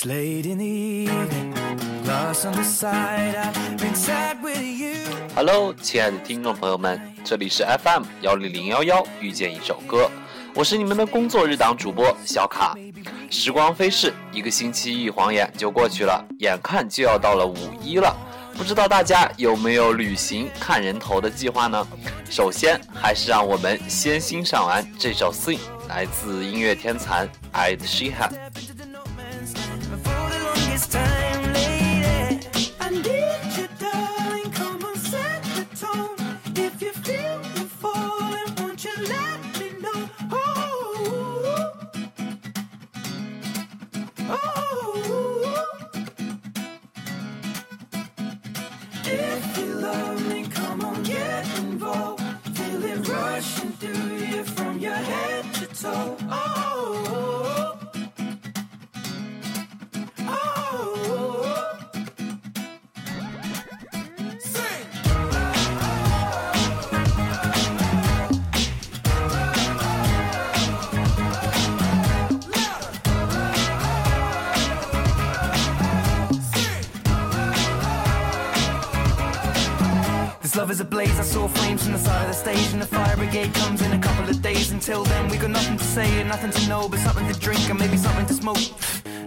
It's late in the evening, lost on the side, I've been sad with you. Hello，亲爱的听众朋友们，这里是 FM 幺零零幺幺，遇见一首歌，我是你们的工作日党主播小卡。时光飞逝，一个星期一晃眼就过去了，眼看就要到了五一了。不知道大家有没有旅行看人头的计划呢？首先，还是让我们先欣赏完这首《Sing》，来自音乐天才 Ed Sheeran。This love is a blaze. I saw flames from the side of the stage, and the fire brigade comes in a couple of days. Until then, we got nothing to say and nothing to know, but something to drink and maybe something to smoke.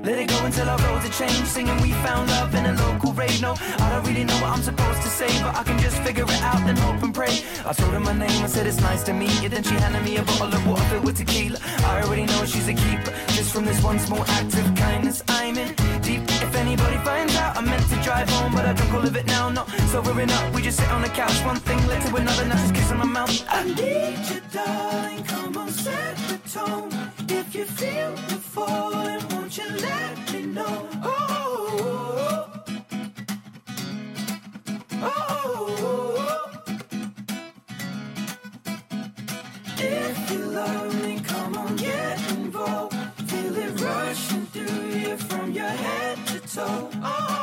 Let it go until our roads are changed. Singing, we found love in a local rave. No, I don't really know what I'm supposed to say, but I can just figure it out and hope and pray. I told her my name, I said it's nice to meet you. Then she handed me a bottle of water filled with tequila. I already know she's a keeper. Just from this one small act of kindness, I'm in deep. Anybody finds out, I meant to drive home, but I drunk all of it now. Not sobering up, we just sit on the couch. One thing led to another, now just kissing my mouth. I need you, darling. Come on, set the tone. If you feel the falling, won't you let me know? Oh, oh, oh. If you love me, come on, get involved. Feel it rushing through you from your head Oh, oh,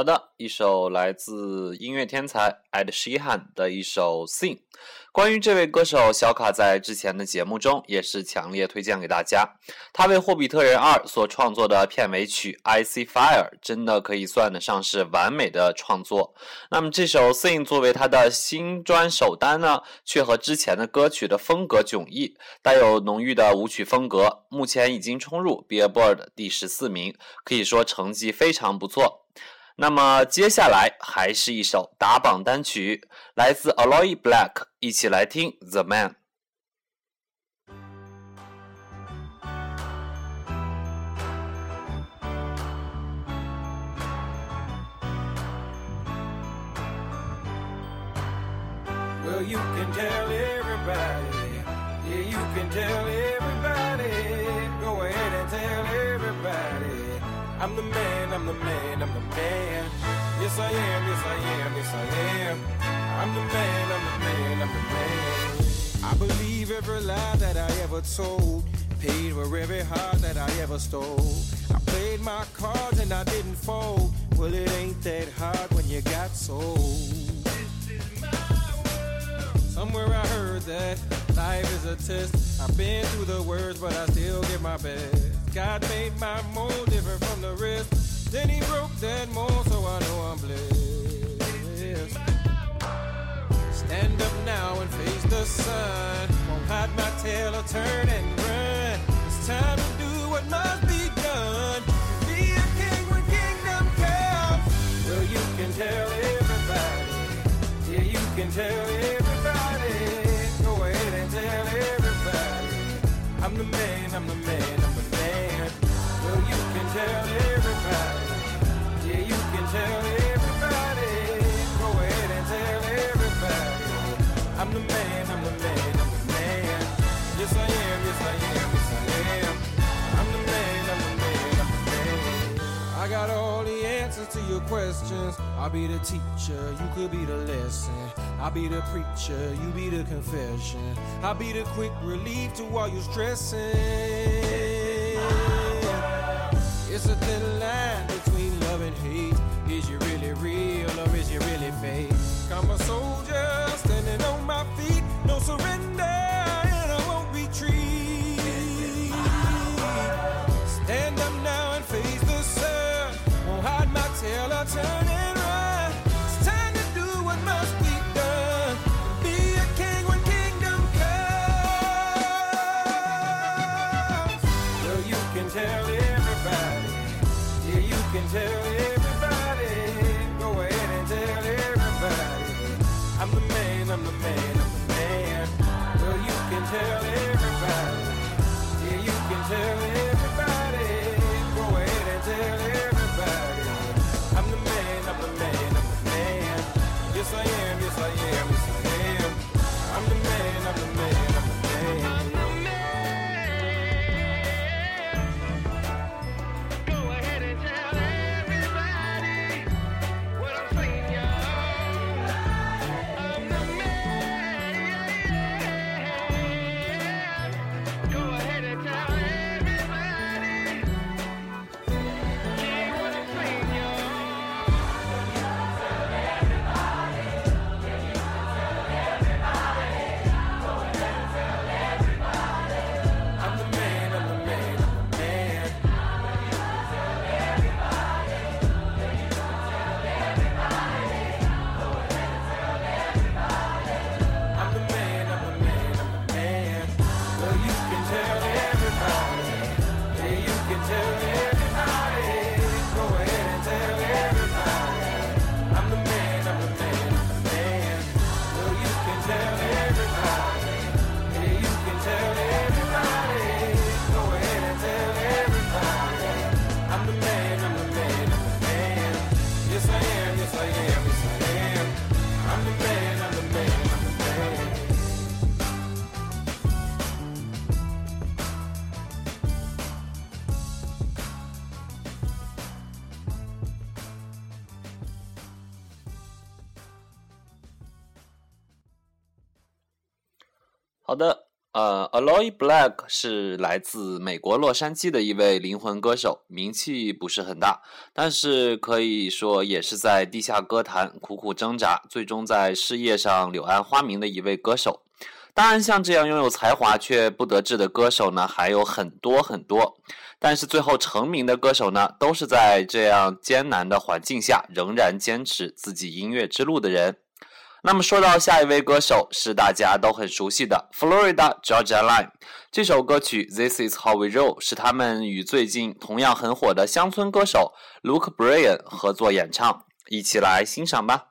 好的，一首来自音乐天才 Ed Sheeran 的一首《Sing》。关于这位歌手，小卡在之前的节目中也是强烈推荐给大家。他为《霍比特人二》所创作的片尾曲《I See Fire》真的可以算得上是完美的创作。那么这首《Sing》作为他的新专首单呢，却和之前的歌曲的风格迥异，带有浓郁的舞曲风格。目前已经冲入 Billboard 第十四名，可以说成绩非常不错。那么接下来还是一首打榜单曲，来自 Aloy Black，一起来听《The Man》。I'm the man, I'm the man, I'm the man. Yes, I am, yes, I am, yes, I am. I'm the man, I'm the man, I'm the man. I believe every lie that I ever told. paid for every heart that I ever stole. I played my cards and I didn't fold. Well, it ain't that hard when you got soul. This is my world, somewhere I heard that life is a test. I've been through the worst, but I still give my best. God made my mold different from the rest. Then he broke that mold, so I know I'm blessed. Stand up now and face the sun. Won't hide my tail or turn and run. It's time to do what must be done. Be a king when kingdom comes. Well, you can tell everybody. Yeah, you can tell everybody. Go ahead and tell everybody. I'm the man, I'm the man. Your questions. I'll be the teacher, you could be the lesson. I'll be the preacher, you be the confession. I'll be the quick relief to all your stressing. It's a thin line between love and hate. Is you really real or is you really fake? I'm a soldier standing on my feet, no surrender, 好的，呃，Aloy Black 是来自美国洛杉矶的一位灵魂歌手，名气不是很大，但是可以说也是在地下歌坛苦苦挣扎，最终在事业上柳暗花明的一位歌手。当然，像这样拥有才华却不得志的歌手呢，还有很多很多。但是最后成名的歌手呢，都是在这样艰难的环境下，仍然坚持自己音乐之路的人。那么说到下一位歌手，是大家都很熟悉的 Florida Georgia Line。这首歌曲《This Is How We Roll》是他们与最近同样很火的乡村歌手 Luke Bryan 合作演唱，一起来欣赏吧。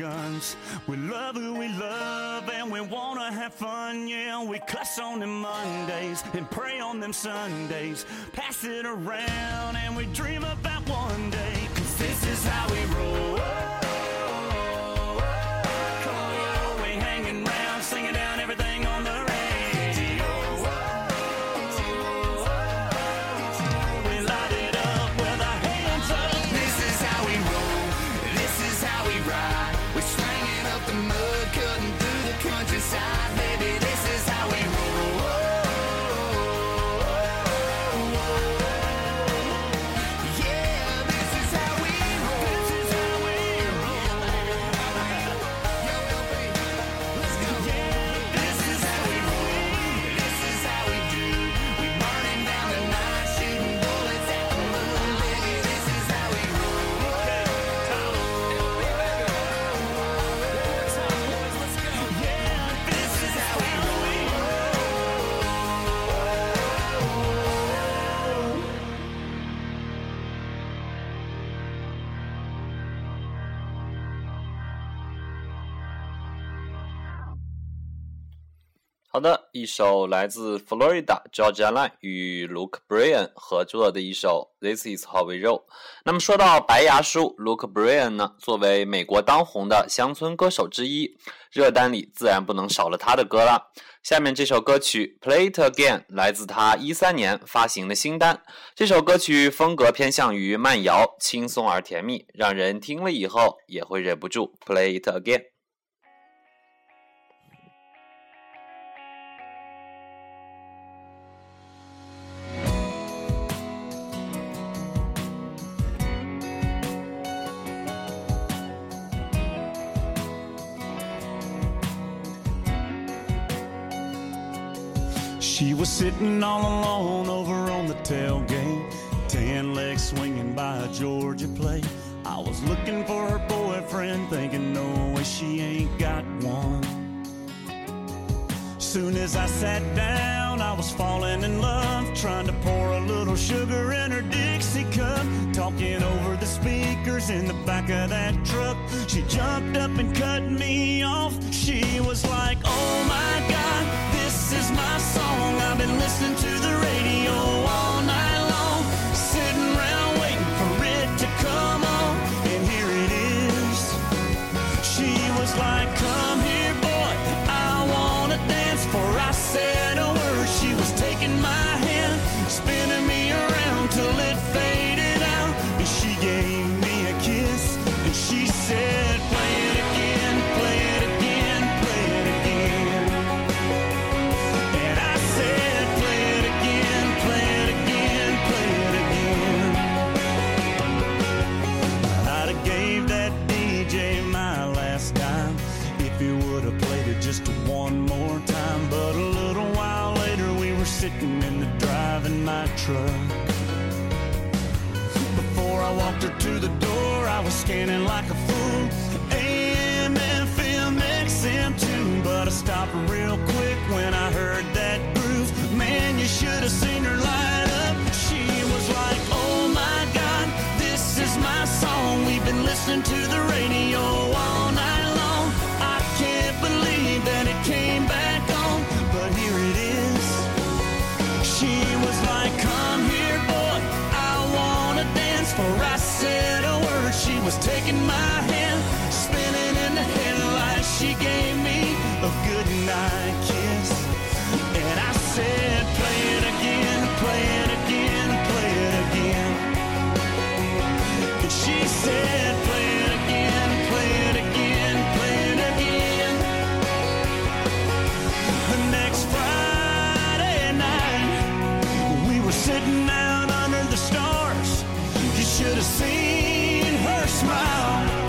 Guns. We love who we love and we wanna have fun. Yeah, we cuss on them Mondays and pray on them Sundays. Pass it around and we dream about one day. Cause this is how we roll. 的，一首来自 Florida Georgia Line 与 Luke Bryan 合作的一首《This Is How We Roll》。那么说到白牙叔 Luke Bryan 呢，作为美国当红的乡村歌手之一，热单里自然不能少了他的歌了。下面这首歌曲《Play It Again》来自他一三年发行的新单。这首歌曲风格偏向于慢摇，轻松而甜蜜，让人听了以后也会忍不住 Play It Again。Was sitting all alone over on the tailgate, tan legs swinging by a Georgia plate. I was looking for her boyfriend, thinking, no way she ain't got one. Soon as I sat down, I was falling in love, trying to pour a little sugar in her Dixie cup, talking over the speakers in the back of that truck. She jumped up and cut me off. She scanning like a taking my hand, spinning in the headlights. She gave me a good night kiss, and I said, Play it again, play it again, play it again. And she said, Play it again, play it again, play it again. The next Friday night, we were sitting out under the stars. You should have seen smile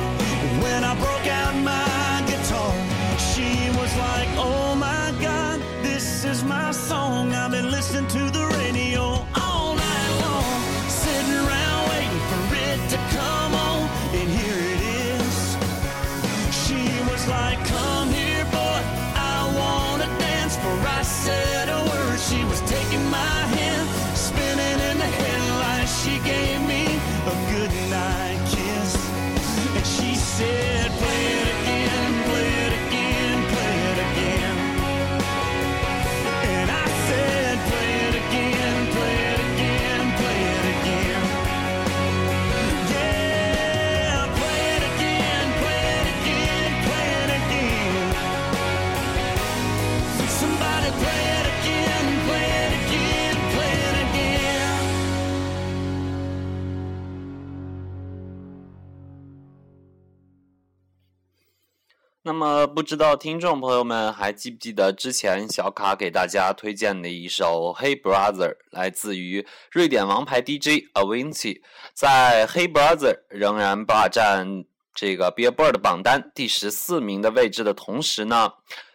那么，不知道听众朋友们还记不记得之前小卡给大家推荐的一首《Hey Brother》，来自于瑞典王牌 DJ Avicii，在《Hey Brother》仍然霸占这个 Billboard 榜单第十四名的位置的同时呢，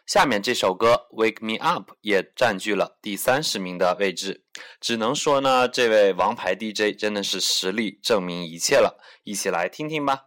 下面这首歌《Wake Me Up》也占据了第三十名的位置。只能说呢，这位王牌 DJ 真的是实力证明一切了，一起来听听吧。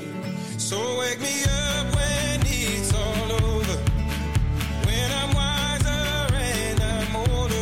When it's all over. When I'm wiser and I'm older.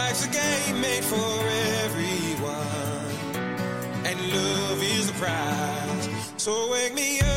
Life's a game made for everyone, and love is the prize. So wake me up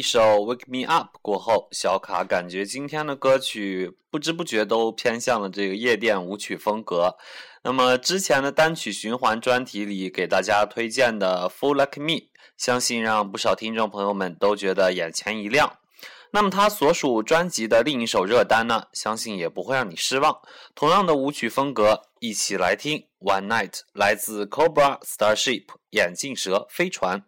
一首《Wake Me Up》过后，小卡感觉今天的歌曲不知不觉都偏向了这个夜店舞曲风格。那么之前的单曲循环专题里给大家推荐的《Fool Like Me》，相信让不少听众朋友们都觉得眼前一亮。那么他所属专辑的另一首热单呢，相信也不会让你失望。同样的舞曲风格，一起来听《One Night》，来自 Cobra Starship 眼镜蛇飞船。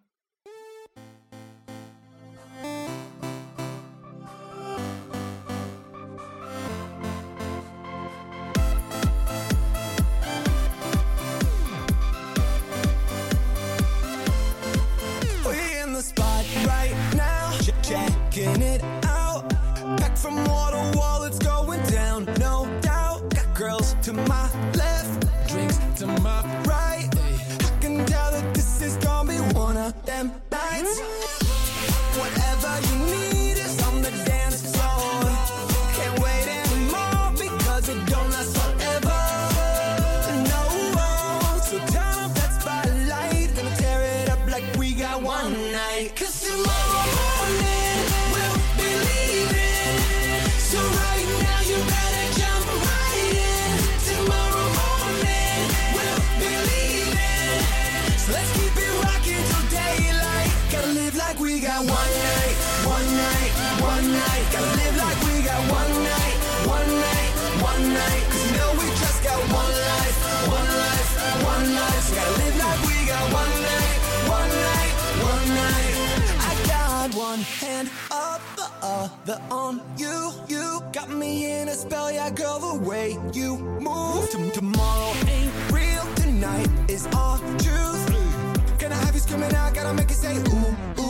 Other on you. You got me in a spell, yeah, girl. The way you move. Tom- tomorrow ain't real, tonight is our truth. Can I have you screaming out? Gotta make it say ooh, ooh.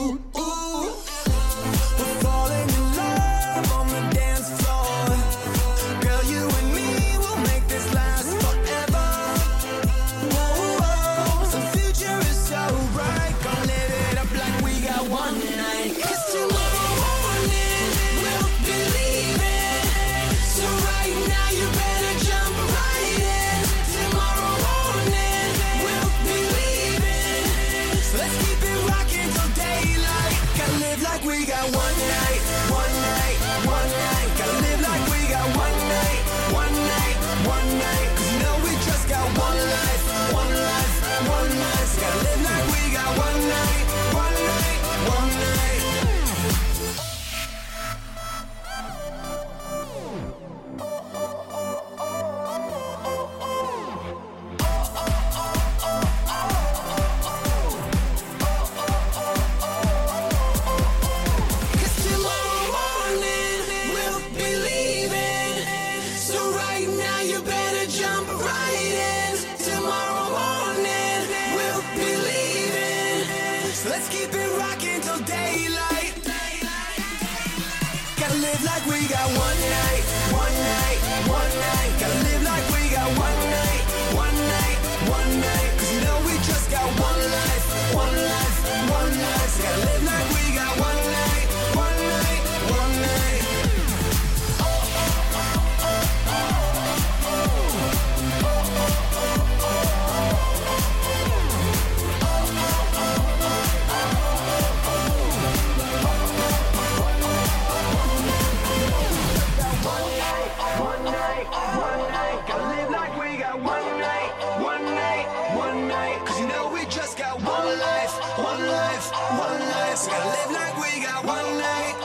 just got one life, one life, one life. got live like we got one night.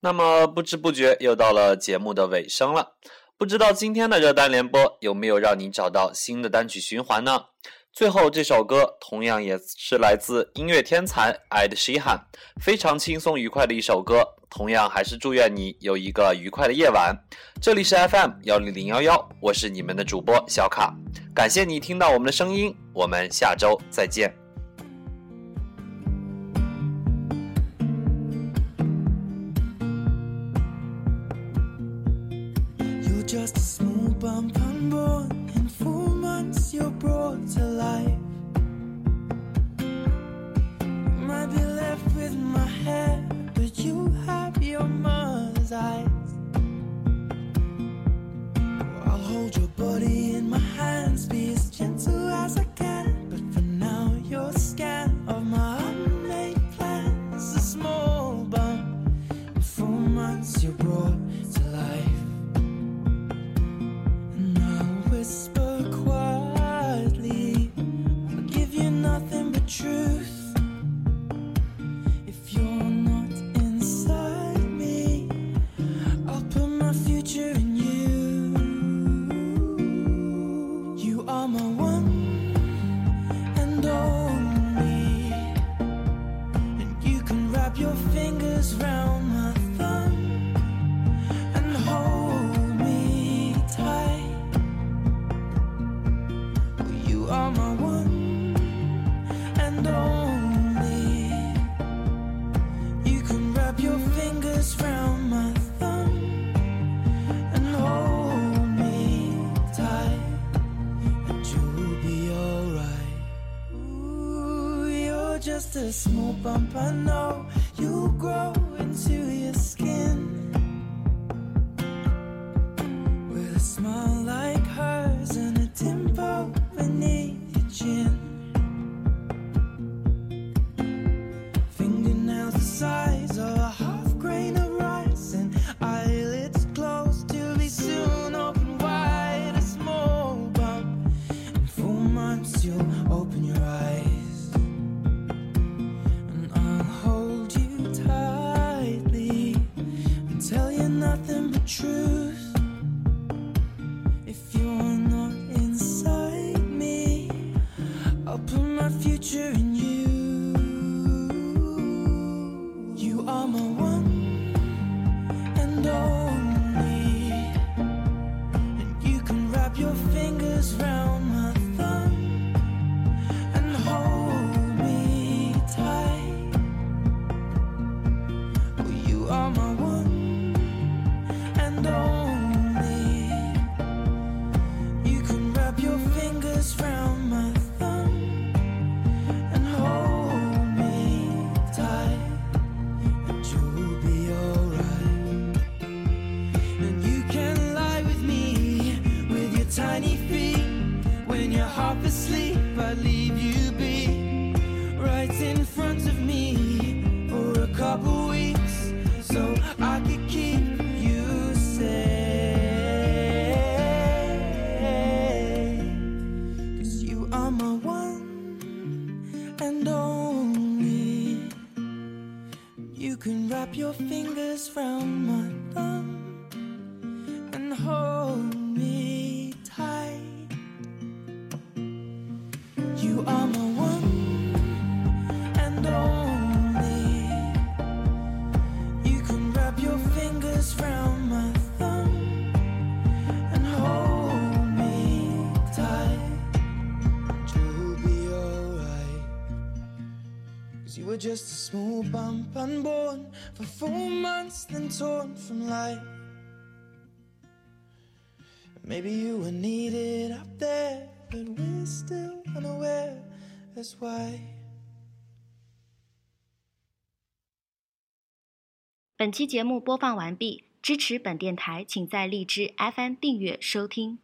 那么不知不觉又到了节目的尾声了，不知道今天的热单联播有没有让你找到新的单曲循环呢？最后这首歌同样也是来自音乐天才 Ed 西汉非常轻松愉快的一首歌，同样还是祝愿你有一个愉快的夜晚。这里是 FM 幺零零幺幺，我是你们的主播小卡，感谢你听到我们的声音，我们下周再见。You're just a small bump unborn. In four months, you're brought to life. Might be left with my hair, you have your mother's eyes. Wrap your fingers round my thumb and hold me tight, and you'll be alright. Ooh, you're just a small bump, I know. You'll grow into your skin You can wrap your fingers round my thumb and hold me tight. You are my one and only. You can wrap your fingers round my thumb and hold me tight. You'll be alright. Cause you were just a small bump unborn for four months, then torn from life. Maybe you were needed up there, but we're still unaware. as why. 本期节目播放完毕，支持本电台，请在荔枝 FM 订阅收听。